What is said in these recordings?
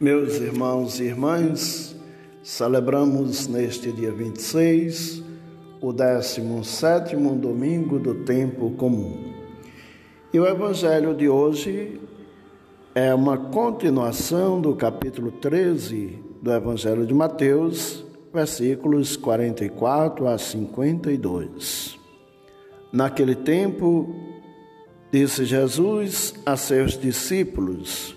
Meus irmãos e irmãs, celebramos neste dia 26 o 17 domingo do tempo comum. E o evangelho de hoje é uma continuação do capítulo 13 do evangelho de Mateus, versículos 44 a 52. Naquele tempo, disse Jesus a seus discípulos: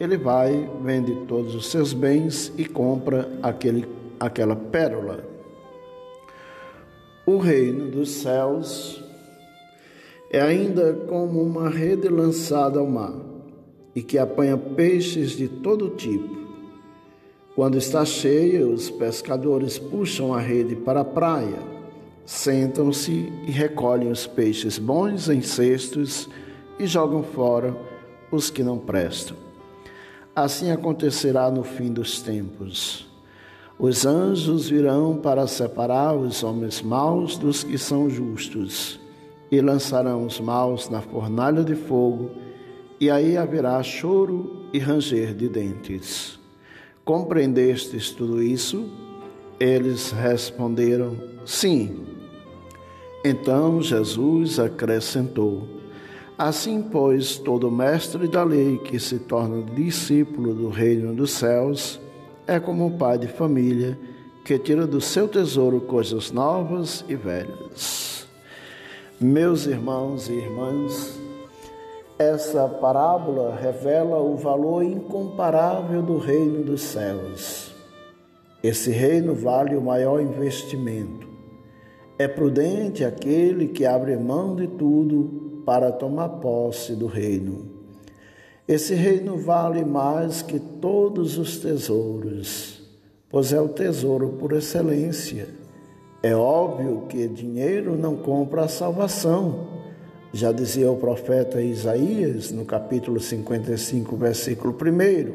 ele vai, vende todos os seus bens e compra aquele, aquela pérola. O reino dos céus é ainda como uma rede lançada ao mar e que apanha peixes de todo tipo. Quando está cheia, os pescadores puxam a rede para a praia, sentam-se e recolhem os peixes bons em cestos e jogam fora os que não prestam. Assim acontecerá no fim dos tempos. Os anjos virão para separar os homens maus dos que são justos, e lançarão os maus na fornalha de fogo, e aí haverá choro e ranger de dentes. Compreendestes tudo isso? Eles responderam: Sim. Então Jesus acrescentou: Assim, pois, todo mestre da lei que se torna discípulo do reino dos céus é como um pai de família que tira do seu tesouro coisas novas e velhas. Meus irmãos e irmãs, essa parábola revela o valor incomparável do reino dos céus. Esse reino vale o maior investimento. É prudente aquele que abre mão de tudo para tomar posse do reino. Esse reino vale mais que todos os tesouros, pois é o tesouro por excelência. É óbvio que dinheiro não compra a salvação. Já dizia o profeta Isaías no capítulo 55, versículo 1.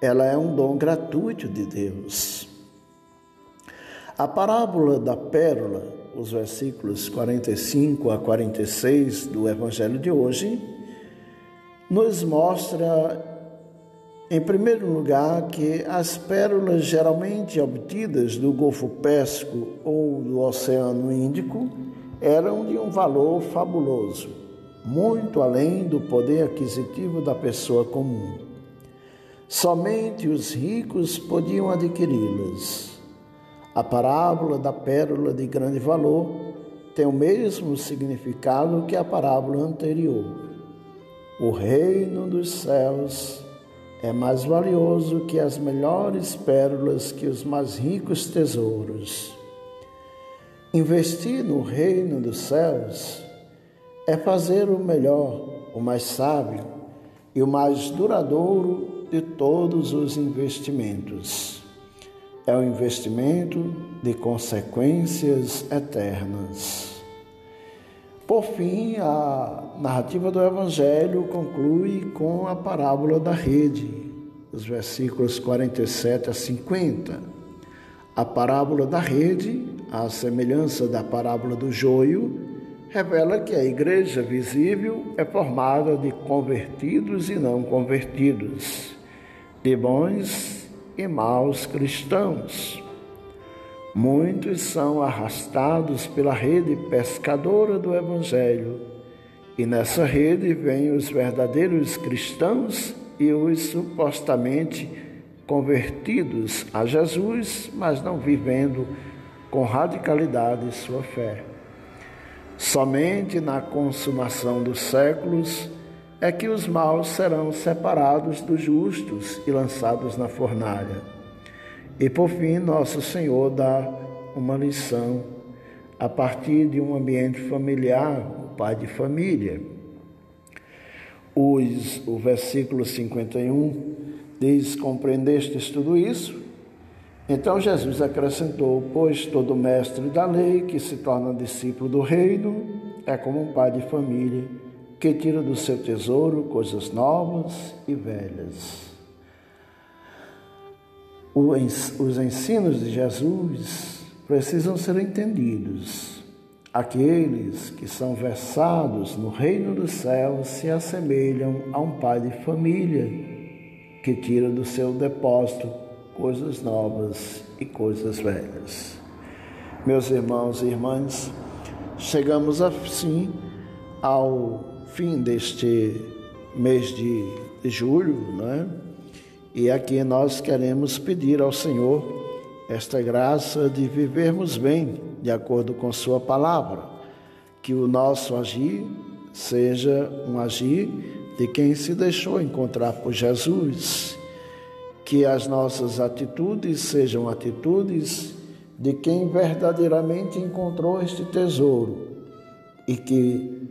Ela é um dom gratuito de Deus. A parábola da pérola os versículos 45 a 46 do Evangelho de hoje, nos mostra, em primeiro lugar, que as pérolas geralmente obtidas do Golfo Pérsico ou do Oceano Índico eram de um valor fabuloso, muito além do poder aquisitivo da pessoa comum. Somente os ricos podiam adquiri-las. A parábola da pérola de grande valor tem o mesmo significado que a parábola anterior. O reino dos céus é mais valioso que as melhores pérolas, que os mais ricos tesouros. Investir no reino dos céus é fazer o melhor, o mais sábio e o mais duradouro de todos os investimentos é um investimento de consequências eternas. Por fim, a narrativa do Evangelho conclui com a parábola da rede, os versículos 47 a 50. A parábola da rede, à semelhança da parábola do joio, revela que a igreja visível é formada de convertidos e não convertidos, de bons e maus cristãos. Muitos são arrastados pela rede pescadora do Evangelho, e nessa rede vêm os verdadeiros cristãos e os supostamente convertidos a Jesus, mas não vivendo com radicalidade sua fé. Somente na consumação dos séculos é que os maus serão separados dos justos e lançados na fornalha. E por fim, nosso Senhor dá uma lição a partir de um ambiente familiar, o pai de família. Os, o versículo 51 Diz: Compreendestes tudo isso? Então Jesus acrescentou: Pois todo mestre da lei que se torna discípulo do reino é como um pai de família que tira do seu tesouro coisas novas e velhas. Os ensinos de Jesus precisam ser entendidos. Aqueles que são versados no reino dos céus se assemelham a um pai de família que tira do seu depósito coisas novas e coisas velhas. Meus irmãos e irmãs, chegamos assim ao fim deste mês de, julho, né? E aqui nós queremos pedir ao Senhor esta graça de vivermos bem, de acordo com Sua palavra, que o nosso agir seja um agir de quem se deixou encontrar por Jesus. Que as nossas atitudes sejam atitudes de quem verdadeiramente encontrou este tesouro e que,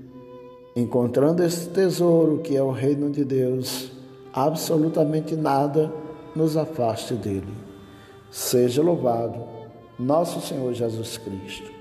encontrando este tesouro que é o reino de Deus, absolutamente nada nos afaste dele. Seja louvado nosso Senhor Jesus Cristo.